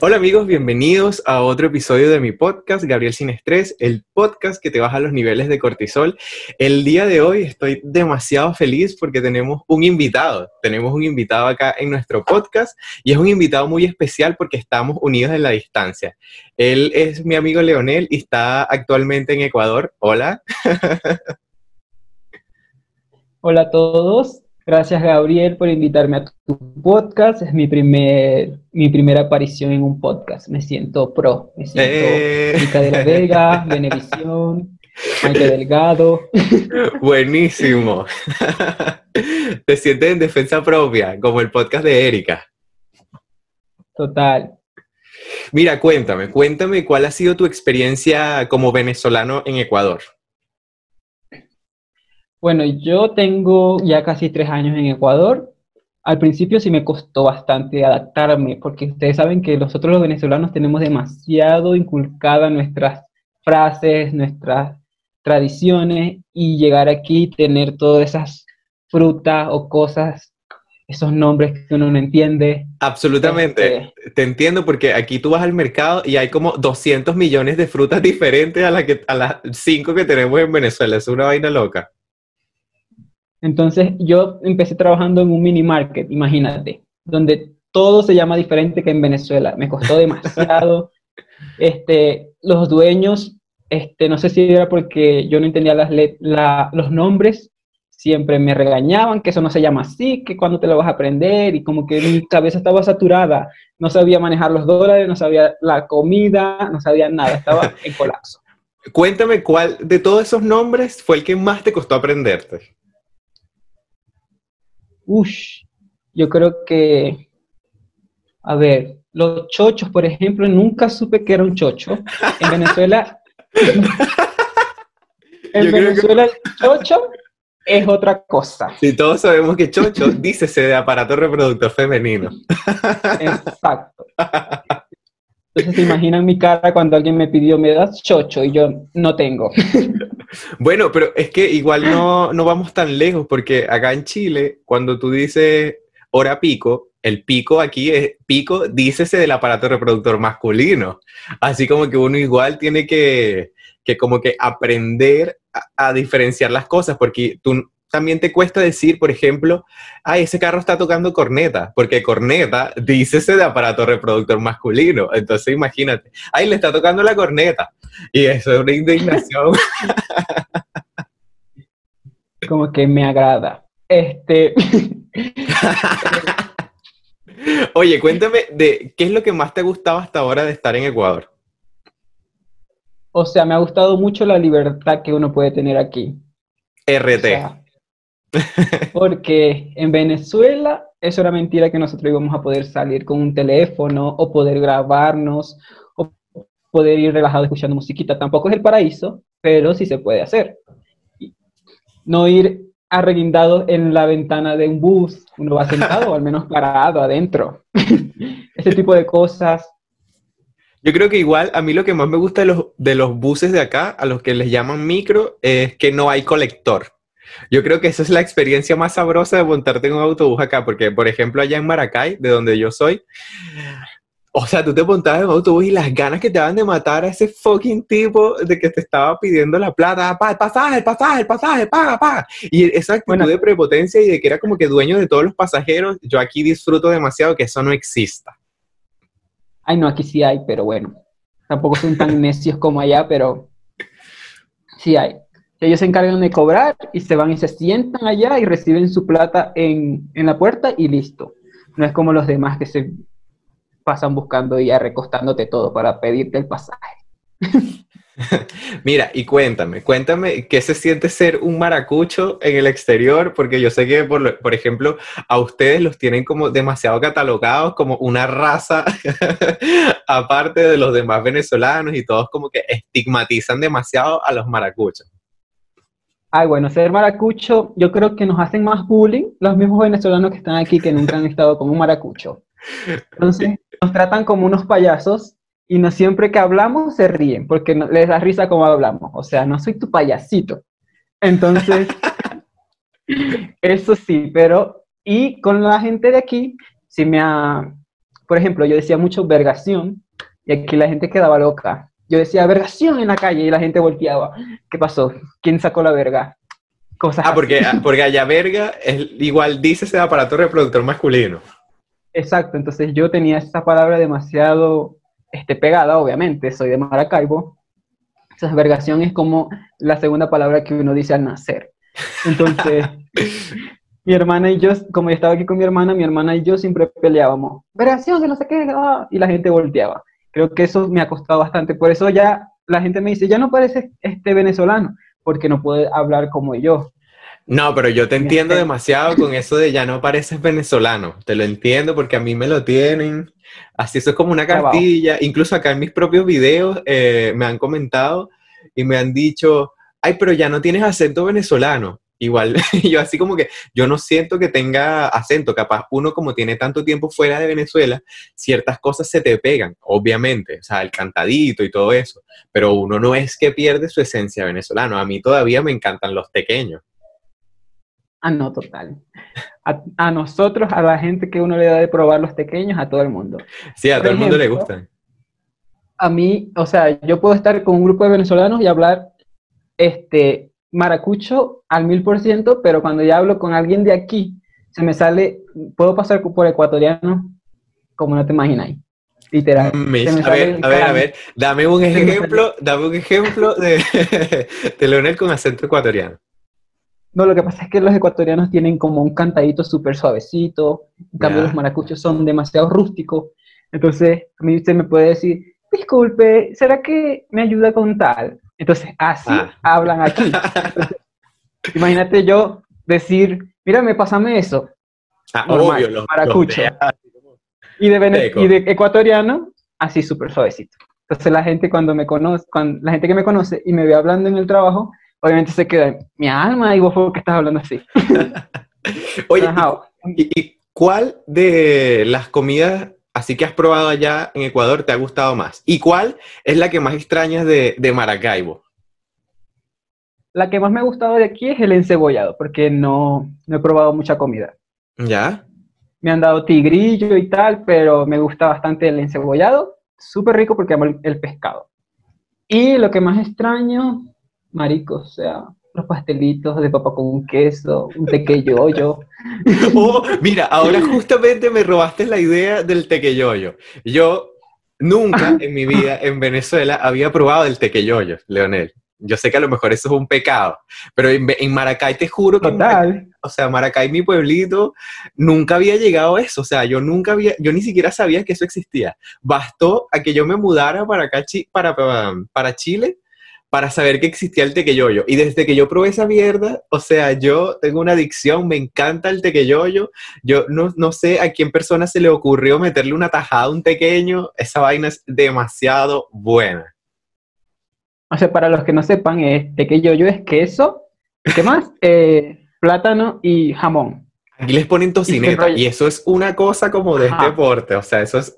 Hola amigos, bienvenidos a otro episodio de mi podcast, Gabriel Sin Estrés, el podcast que te baja los niveles de cortisol. El día de hoy estoy demasiado feliz porque tenemos un invitado, tenemos un invitado acá en nuestro podcast y es un invitado muy especial porque estamos unidos en la distancia. Él es mi amigo Leonel y está actualmente en Ecuador. Hola. Hola a todos, Gracias, Gabriel, por invitarme a tu podcast. Es mi, primer, mi primera aparición en un podcast. Me siento pro. Me siento eh. de la Vega, Benevisión, Maite Delgado. Buenísimo. Te sientes en defensa propia, como el podcast de Erika. Total. Mira, cuéntame, cuéntame cuál ha sido tu experiencia como venezolano en Ecuador. Bueno, yo tengo ya casi tres años en Ecuador. Al principio sí me costó bastante adaptarme, porque ustedes saben que nosotros los venezolanos tenemos demasiado inculcadas nuestras frases, nuestras tradiciones, y llegar aquí y tener todas esas frutas o cosas, esos nombres que uno no entiende. Absolutamente, este, te entiendo porque aquí tú vas al mercado y hay como 200 millones de frutas diferentes a, la que, a las cinco que tenemos en Venezuela, es una vaina loca. Entonces yo empecé trabajando en un mini market, imagínate, donde todo se llama diferente que en Venezuela. Me costó demasiado. este, los dueños, este, no sé si era porque yo no entendía las los nombres, siempre me regañaban que eso no se llama así, que cuando te lo vas a aprender y como que mi cabeza estaba saturada, no sabía manejar los dólares, no sabía la comida, no sabía nada, estaba en colapso. Cuéntame cuál de todos esos nombres fue el que más te costó aprenderte. Ush, yo creo que, a ver, los chochos, por ejemplo, nunca supe que era un chocho. En Venezuela, en Venezuela el chocho es otra cosa. Si todos sabemos que chocho, dícese de aparato reproductor femenino. Exacto. Entonces se imaginan mi cara cuando alguien me pidió, me das chocho y yo no tengo. Bueno, pero es que igual no, no vamos tan lejos, porque acá en Chile, cuando tú dices hora pico, el pico aquí es pico, dícese del aparato reproductor masculino. Así como que uno igual tiene que, que como que aprender a, diferenciar las cosas, porque tú también te cuesta decir, por ejemplo, ay, ese carro está tocando corneta, porque corneta, dícese de aparato reproductor masculino. Entonces imagínate, ay, le está tocando la corneta. Y eso es una indignación. Como que me agrada. Este. Oye, cuéntame de qué es lo que más te gustaba hasta ahora de estar en Ecuador. O sea, me ha gustado mucho la libertad que uno puede tener aquí. RT. porque en Venezuela eso era mentira que nosotros íbamos a poder salir con un teléfono o poder grabarnos poder ir relajado escuchando musiquita. Tampoco es el paraíso, pero sí se puede hacer. No ir arreguindado en la ventana de un bus, uno va sentado al menos parado adentro. Ese tipo de cosas. Yo creo que igual a mí lo que más me gusta de los, de los buses de acá, a los que les llaman micro, es que no hay colector. Yo creo que esa es la experiencia más sabrosa de montarte en un autobús acá, porque por ejemplo allá en Maracay, de donde yo soy, o sea, tú te montabas en un autobús y las ganas que te daban de matar a ese fucking tipo de que te estaba pidiendo la plata, el pasaje, el pasaje, el pasaje, paga, paga. Y esa actitud de prepotencia y de que era como que dueño de todos los pasajeros, yo aquí disfruto demasiado que eso no exista. Ay, no, aquí sí hay, pero bueno. Tampoco son tan necios como allá, pero sí hay. Ellos se encargan de cobrar y se van y se sientan allá y reciben su plata en, la puerta y listo. No es como los demás que se pasan buscando y recostándote todo para pedirte el pasaje. Mira, y cuéntame, cuéntame qué se siente ser un maracucho en el exterior, porque yo sé que, por, por ejemplo, a ustedes los tienen como demasiado catalogados como una raza aparte de los demás venezolanos y todos como que estigmatizan demasiado a los maracuchos. Ay, bueno, ser maracucho, yo creo que nos hacen más bullying los mismos venezolanos que están aquí que nunca han estado con un maracucho. Entonces, nos tratan como unos payasos y no siempre que hablamos se ríen porque les da risa como hablamos. O sea, no soy tu payasito. Entonces, eso sí, pero y con la gente de aquí sí me ha por ejemplo, yo decía mucho vergación y aquí la gente quedaba loca. Yo decía vergación en la calle y la gente volteaba. ¿Qué pasó? ¿Quién sacó la verga? Cosas ah, porque, porque allá verga es igual dice ese aparato reproductor masculino. Exacto, entonces yo tenía esa palabra demasiado este, pegada, obviamente, soy de Maracaibo. Entonces, vergación es como la segunda palabra que uno dice al nacer. Entonces, mi hermana y yo, como yo estaba aquí con mi hermana, mi hermana y yo siempre peleábamos, vergación, que no sé qué, ah", y la gente volteaba. Creo que eso me ha costado bastante. Por eso ya la gente me dice, ya no parece este venezolano, porque no puede hablar como yo. No, pero yo te entiendo demasiado con eso de ya no pareces venezolano. Te lo entiendo porque a mí me lo tienen. Así eso es como una cartilla. Incluso acá en mis propios videos eh, me han comentado y me han dicho, ay, pero ya no tienes acento venezolano. Igual, yo así como que yo no siento que tenga acento, capaz uno como tiene tanto tiempo fuera de Venezuela, ciertas cosas se te pegan, obviamente, o sea, el cantadito y todo eso, pero uno no es que pierde su esencia venezolana, a mí todavía me encantan los pequeños. Ah, no, total. A, nosotros, a la gente que uno le da de probar los pequeños, a todo el mundo. Sí, a todo el mundo le gustan. A mí, o sea, yo puedo estar con un grupo de venezolanos y hablar este, maracucho al mil por ciento, pero cuando ya hablo con alguien de aquí, se me sale, puedo pasar por ecuatoriano como no te imaginas. Literal. a ver, a ver, a ver, dame un ejemplo, dame un ejemplo de, de Leonel con acento ecuatoriano. No, lo que pasa es que los ecuatorianos tienen como un cantadito súper suavecito, en cambio los maracuchos son demasiado rústicos. Entonces, a mí usted me puede decir, disculpe, ¿será que me ayuda con tal? Entonces, así ah. hablan aquí. imagínate yo decir, mírame, pásame eso. Ah, obvio, los, maracucho. y, de y de ecuatoriano, así súper suavecito. Entonces la gente cuando me conoce, cuando, la gente que me conoce y me ve hablando en el trabajo, obviamente se queda mi alma y vos fue que estás hablando así. Oye, ¿y, cuál de las comidas así que has probado allá en Ecuador te ha gustado más? ¿Y cuál es la que más extrañas de, Maracaibo? La que más me ha gustado de aquí es el encebollado, porque no, no he probado mucha comida. ¿Ya? Me han dado tigrillo y tal, pero me gusta bastante el encebollado. Súper rico porque amo el, pescado. Y lo que más extraño, marico, o sea, los pastelitos de papa con queso, un tequeyoyo. Oh, mira, ahora justamente me robaste la idea del tequeyoyo. Yo nunca en mi vida en Venezuela había probado el tequeyoyo, Leonel. Yo sé que a lo mejor eso es un pecado, pero en, Maracay te juro que... Total. o sea, Maracay, mi pueblito, nunca había llegado a eso. O sea, yo nunca había, yo ni siquiera sabía que eso existía. Bastó a que yo me mudara para acá, para, para Chile, para saber que existía el tequeyoyo. Y desde que yo probé esa mierda, o sea, yo tengo una adicción, me encanta el tequeyoyo. Yo no, no sé a quién persona se le ocurrió meterle una tajada a un tequeño. Esa vaina es demasiado buena. O sea, para los que no sepan, es tequeyoyo es queso, ¿qué más? Eh, plátano y jamón. Aquí les ponen tocineta y, eso es una cosa como de este porte, o sea, eso es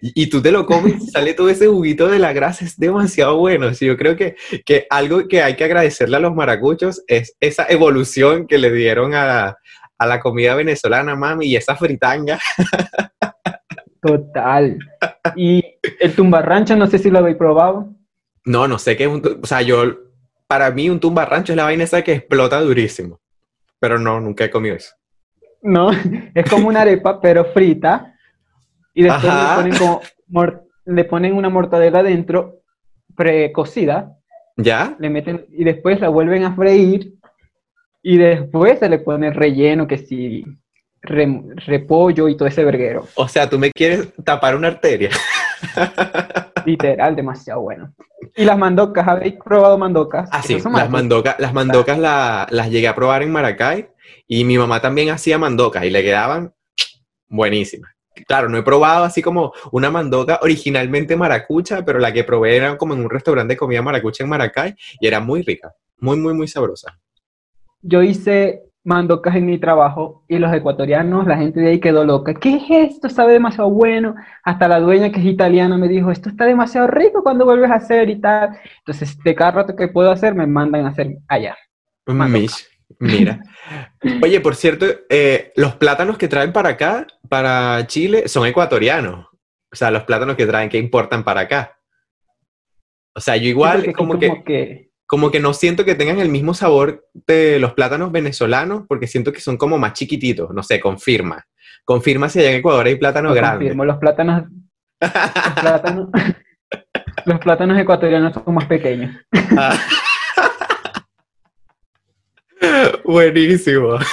y, tú te lo comes y sale todo ese juguito de la grasa, es demasiado bueno. yo creo que, que, algo que hay que agradecerle a los maracuchos es esa evolución que le dieron a, a la comida venezolana, mami, y esa fritanga. Total. ¿Y el tumbarrancho, no sé si lo habéis probado? No, no sé qué es un... O sea, yo, para mí un tumbarrancho es la vaina esa que explota durísimo. Pero no, nunca he comido eso. No, es como una arepa, pero frita y después le ponen, como le ponen una mortadela dentro precocida. ¿Ya? Le meten y después la vuelven a freír y después se le pone relleno que si repollo y todo ese verguero. O sea, tú me quieres tapar una arteria. Literal, demasiado bueno. ¿Y las mandocas? ¿Habéis probado mandocas? Ah, sí, las mandocas, las mandocas las llegué a probar en Maracay y mi mamá también hacía mandocas y le quedaban buenísimas. Claro, no he probado así como una mandoca originalmente maracucha, pero la que probé era como en un restaurante de comida maracucha en Maracay y era muy rica, muy, muy, muy sabrosa. Yo hice mandocas en mi trabajo y los ecuatorianos, la gente de ahí quedó loca. ¿Qué es esto? Sabe demasiado bueno. Hasta la dueña que es italiana me dijo, esto está demasiado rico cuando vuelves a hacer y tal. Entonces, de cada rato que puedo hacer, me mandan a hacer allá. Mish, Mira. Oye, por cierto, eh, los plátanos que traen para acá, para Chile, son ecuatorianos. O sea, los plátanos que traen, ¿qué importan para acá? O sea, yo igual como, que, como que no siento que tengan el mismo sabor de los plátanos venezolanos, porque siento que son como más chiquititos. No sé, confirma. Confirma si allá en Ecuador hay plátanos grandes. Confirmo, los plátanos, los plátanos, los plátanos ecuatorianos son más pequeños. Ah. Buenísimo.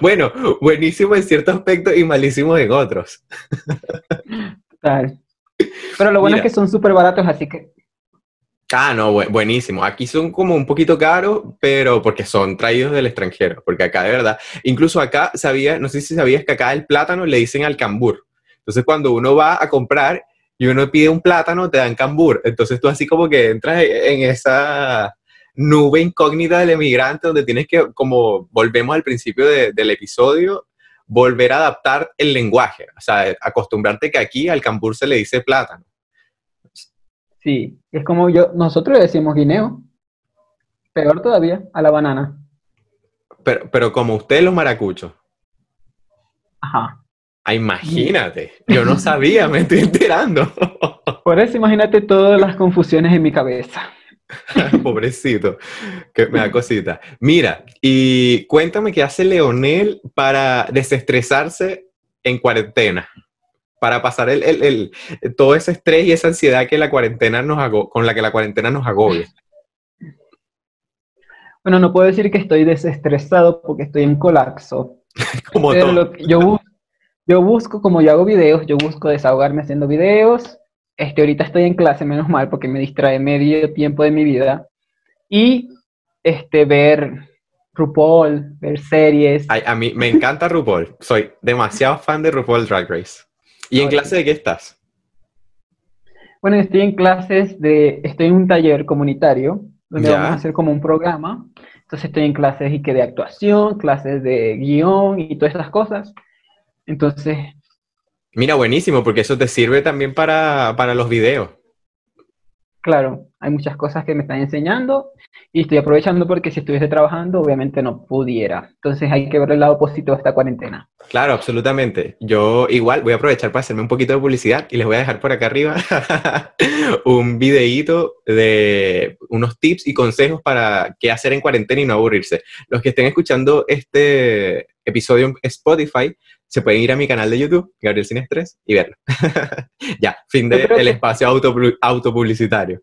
Bueno, buenísimo en ciertos aspectos y malísimo en otros. Pero lo bueno es que son súper baratos, así que... Ah, no, buenísimo. Aquí son como un poquito caros, pero porque son traídos del extranjero. Porque acá, de verdad, incluso acá sabía, no sé si sabías que acá el plátano le dicen al cambur. Entonces, cuando uno va a comprar y uno pide un plátano, te dan cambur. Entonces, tú así como que entras en esa nube incógnita del emigrante donde tienes que, como volvemos al principio del episodio, volver a adaptar el lenguaje, o sea, acostumbrarte que aquí al cambur se le dice plátano. Sí, es como yo, nosotros le decimos guineo, peor todavía, a la banana. Pero, pero como ustedes los maracuchos. Ajá. Ah, imagínate, yo no sabía, me estoy enterando. Por eso imagínate todas las confusiones en mi cabeza. Pobrecito, que me da cosita. Mira, y cuéntame qué hace Leonel para desestresarse en cuarentena, para pasar el, todo ese estrés y esa ansiedad que la cuarentena nos con la que la cuarentena nos agobia. Bueno, no puedo decir que estoy desestresado porque estoy en colapso. como todo. yo, yo busco, como yo hago videos, yo busco desahogarme haciendo videos este, ahorita estoy en clase, menos mal, porque me distrae medio tiempo de mi vida. Y este, ver RuPaul, ver series. a mí me encanta RuPaul. Soy demasiado fan de RuPaul Drag Race. ¿Y en clase de qué estás? Bueno, estoy en clases de, estoy en un taller comunitario, donde vamos a hacer como un programa. Entonces estoy en clases y que de actuación, clases de guion y todas esas cosas. Entonces Mira, buenísimo, porque eso te sirve también para, los videos. Claro, hay muchas cosas que me están enseñando y estoy aprovechando porque si estuviese trabajando, obviamente no pudiera. Entonces hay que ver el lado positivo de esta cuarentena. Claro, absolutamente. Yo igual voy a aprovechar para hacerme un poquito de publicidad y les voy a dejar por acá arriba un videíto de unos tips y consejos para qué hacer en cuarentena y no aburrirse. Los que estén escuchando este episodio en Spotify, se pueden ir a mi canal de YouTube, Gabriel Sin Estrés, y verlo. ya, fin del de espacio auto, autopublicitario.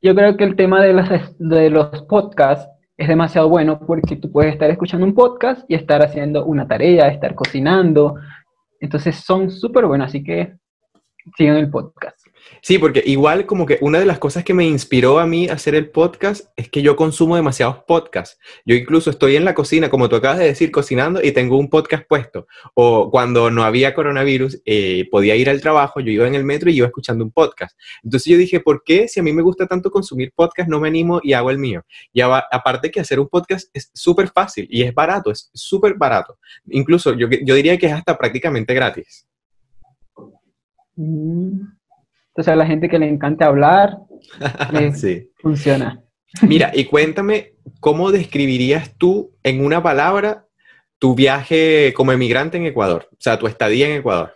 Yo creo que el tema de, las, de los podcasts es demasiado bueno porque tú puedes estar escuchando un podcast y estar haciendo una tarea, estar cocinando. Entonces son súper buenos, así que sigan el podcast. Sí, porque igual como que una de las cosas que me inspiró a mí a hacer el podcast es que yo consumo demasiados podcasts. Yo incluso estoy en la cocina, como tú acabas de decir, cocinando y tengo un podcast puesto. O cuando no había coronavirus, eh, podía ir al trabajo, yo iba en el metro y iba escuchando un podcast. Entonces yo dije, ¿por qué si a mí me gusta tanto consumir podcast no me animo y hago el mío? Y aparte que hacer un podcast es súper fácil y es barato, es súper barato. Incluso yo, yo diría que es hasta prácticamente gratis. Mm. Entonces a la gente que le encanta hablar, funciona. Mira, y cuéntame, ¿cómo describirías tú en una palabra tu viaje como emigrante en Ecuador? O sea, tu estadía en Ecuador.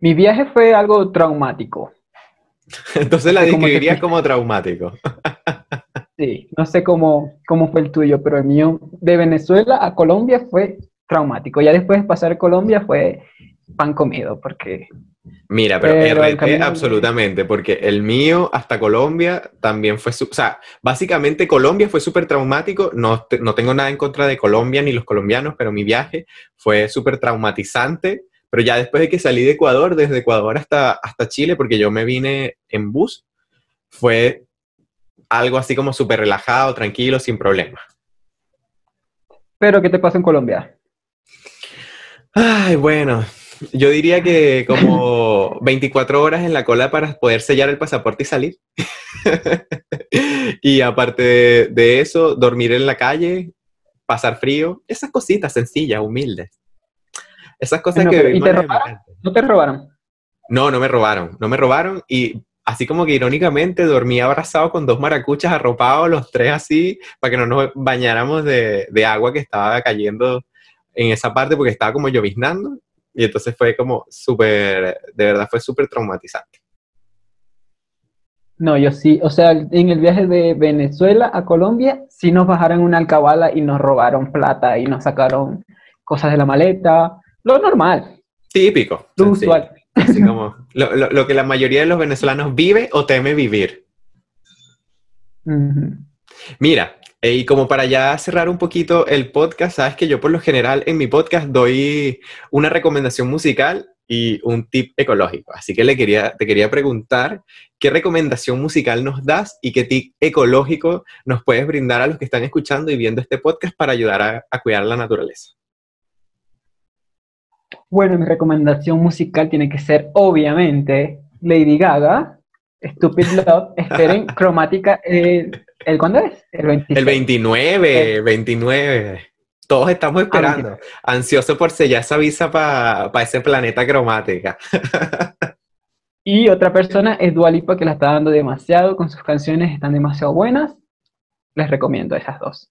Mi viaje fue algo traumático. Entonces la describirías como traumático. sí, no sé cómo, cómo fue el tuyo, pero el mío de Venezuela a Colombia fue traumático. Ya después de pasar Colombia fue pan comido, porque Mira, pero, RT absolutamente, porque el mío hasta Colombia también fue, o sea, básicamente Colombia fue súper traumático, no, no tengo nada en contra de Colombia ni los colombianos, pero mi viaje fue súper traumatizante, pero ya después de que salí de Ecuador, desde Ecuador hasta, hasta Chile, porque yo me vine en bus, fue algo así como súper relajado, tranquilo, sin problemas. ¿Pero qué te pasa en Colombia? Ay, bueno, yo diría que como 24 horas en la cola para poder sellar el pasaporte y salir. y aparte de, eso, dormir en la calle, pasar frío, esas cositas sencillas, humildes. Esas cosas que... ¿y te robaron? ¿No te robaron? No, no me robaron, no me robaron y así como que irónicamente dormí abrazado con dos maracuchas arropados, los tres así, para que no nos bañáramos de, de agua que estaba cayendo en esa parte porque estaba como lloviznando. Y entonces fue como súper, de verdad fue súper traumatizante. No, yo sí, o sea, en el viaje de Venezuela a Colombia, sí nos bajaron una alcabala y nos robaron plata y nos sacaron cosas de la maleta, lo normal. Típico. Lo usual. Así como lo, lo, lo, que la mayoría de los venezolanos vive o teme vivir. Uh -huh. Mira, y como para ya cerrar un poquito el podcast, sabes que yo por lo general en mi podcast doy una recomendación musical y un tip ecológico. Así que le quería, te quería preguntar qué recomendación musical nos das y qué tip ecológico nos puedes brindar a los que están escuchando y viendo este podcast para ayudar a, a cuidar la naturaleza. Bueno, mi recomendación musical tiene que ser, obviamente, Lady Gaga, Stupid Love, esperen, cromática, eh, ¿el cuándo es? El 26. El 29, el 29. Todos estamos esperando, ah, ansioso por sellar esa visa para pa ese planeta cromática. y otra persona es Dualipa, que la está dando demasiado, con sus canciones están demasiado buenas. Les recomiendo esas dos.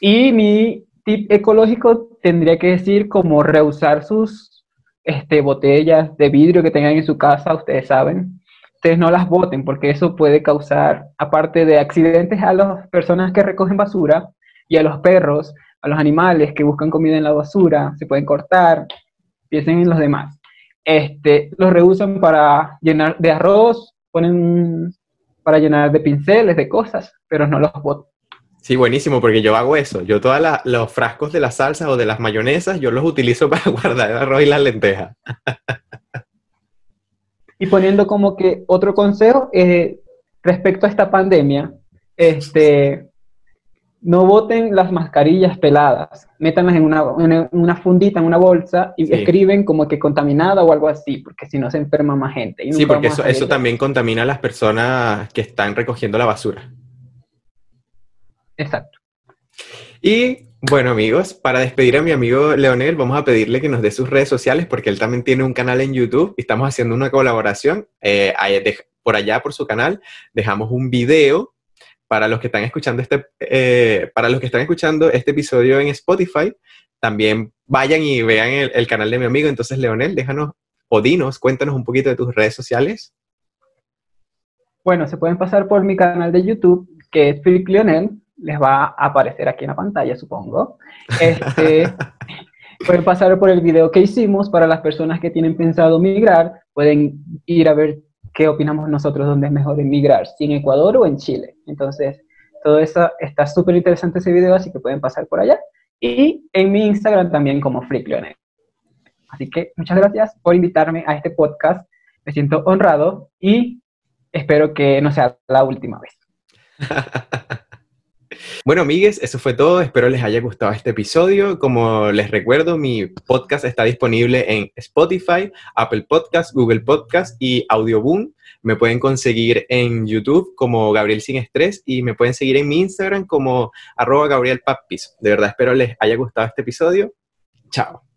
Y mi tip ecológico tendría que decir como reusar sus este, botellas de vidrio que tengan en su casa, ustedes saben. Ustedes no las boten porque eso puede causar, aparte de accidentes a las personas que recogen basura y a los perros, a los animales que buscan comida en la basura, se pueden cortar, piensen en los demás. Este, los reusan para llenar de arroz, ponen para llenar de pinceles, de cosas, pero no los botan. Sí, buenísimo, porque yo hago eso. Yo todos los frascos de las salsas o de las mayonesas, yo los utilizo para guardar el arroz y las lentejas. Y poniendo como que otro consejo eh, respecto a esta pandemia, este, no boten las mascarillas peladas, métanlas en una, en una fundita, en una bolsa y sí. escriben como que contaminada o algo así, porque si no se enferma más gente. Y sí, porque eso, eso también contamina a las personas que están recogiendo la basura. Exacto. Y bueno, amigos, para despedir a mi amigo Leonel, vamos a pedirle que nos dé sus redes sociales porque él también tiene un canal en YouTube y estamos haciendo una colaboración. Eh, por allá, por su canal, dejamos un video para los que están escuchando este, eh, para los que están escuchando este episodio en Spotify. También vayan y vean el, canal de mi amigo. Entonces, Leonel, déjanos o dinos, cuéntanos un poquito de tus redes sociales. Bueno, se pueden pasar por mi canal de YouTube, que es Philip Leonel, les va a aparecer aquí en la pantalla, supongo. Este, pueden pasar por el video que hicimos para las personas que tienen pensado migrar, pueden ir a ver qué opinamos nosotros dónde es mejor emigrar, si en Ecuador o en Chile. Entonces, todo eso está súper interesante ese video, así que pueden pasar por allá. Y en mi Instagram también como FreakLeonel. Así que muchas gracias por invitarme a este podcast. Me siento honrado y espero que no sea la última vez. Bueno, amigues, eso fue todo. Espero les haya gustado este episodio. Como les recuerdo, mi podcast está disponible en Spotify, Apple Podcast, Google Podcast y Audioboom. Me pueden conseguir en YouTube como Gabriel Sin Estrés y me pueden seguir en mi Instagram como arroba Gabriel. De verdad, espero les haya gustado este episodio. Chao.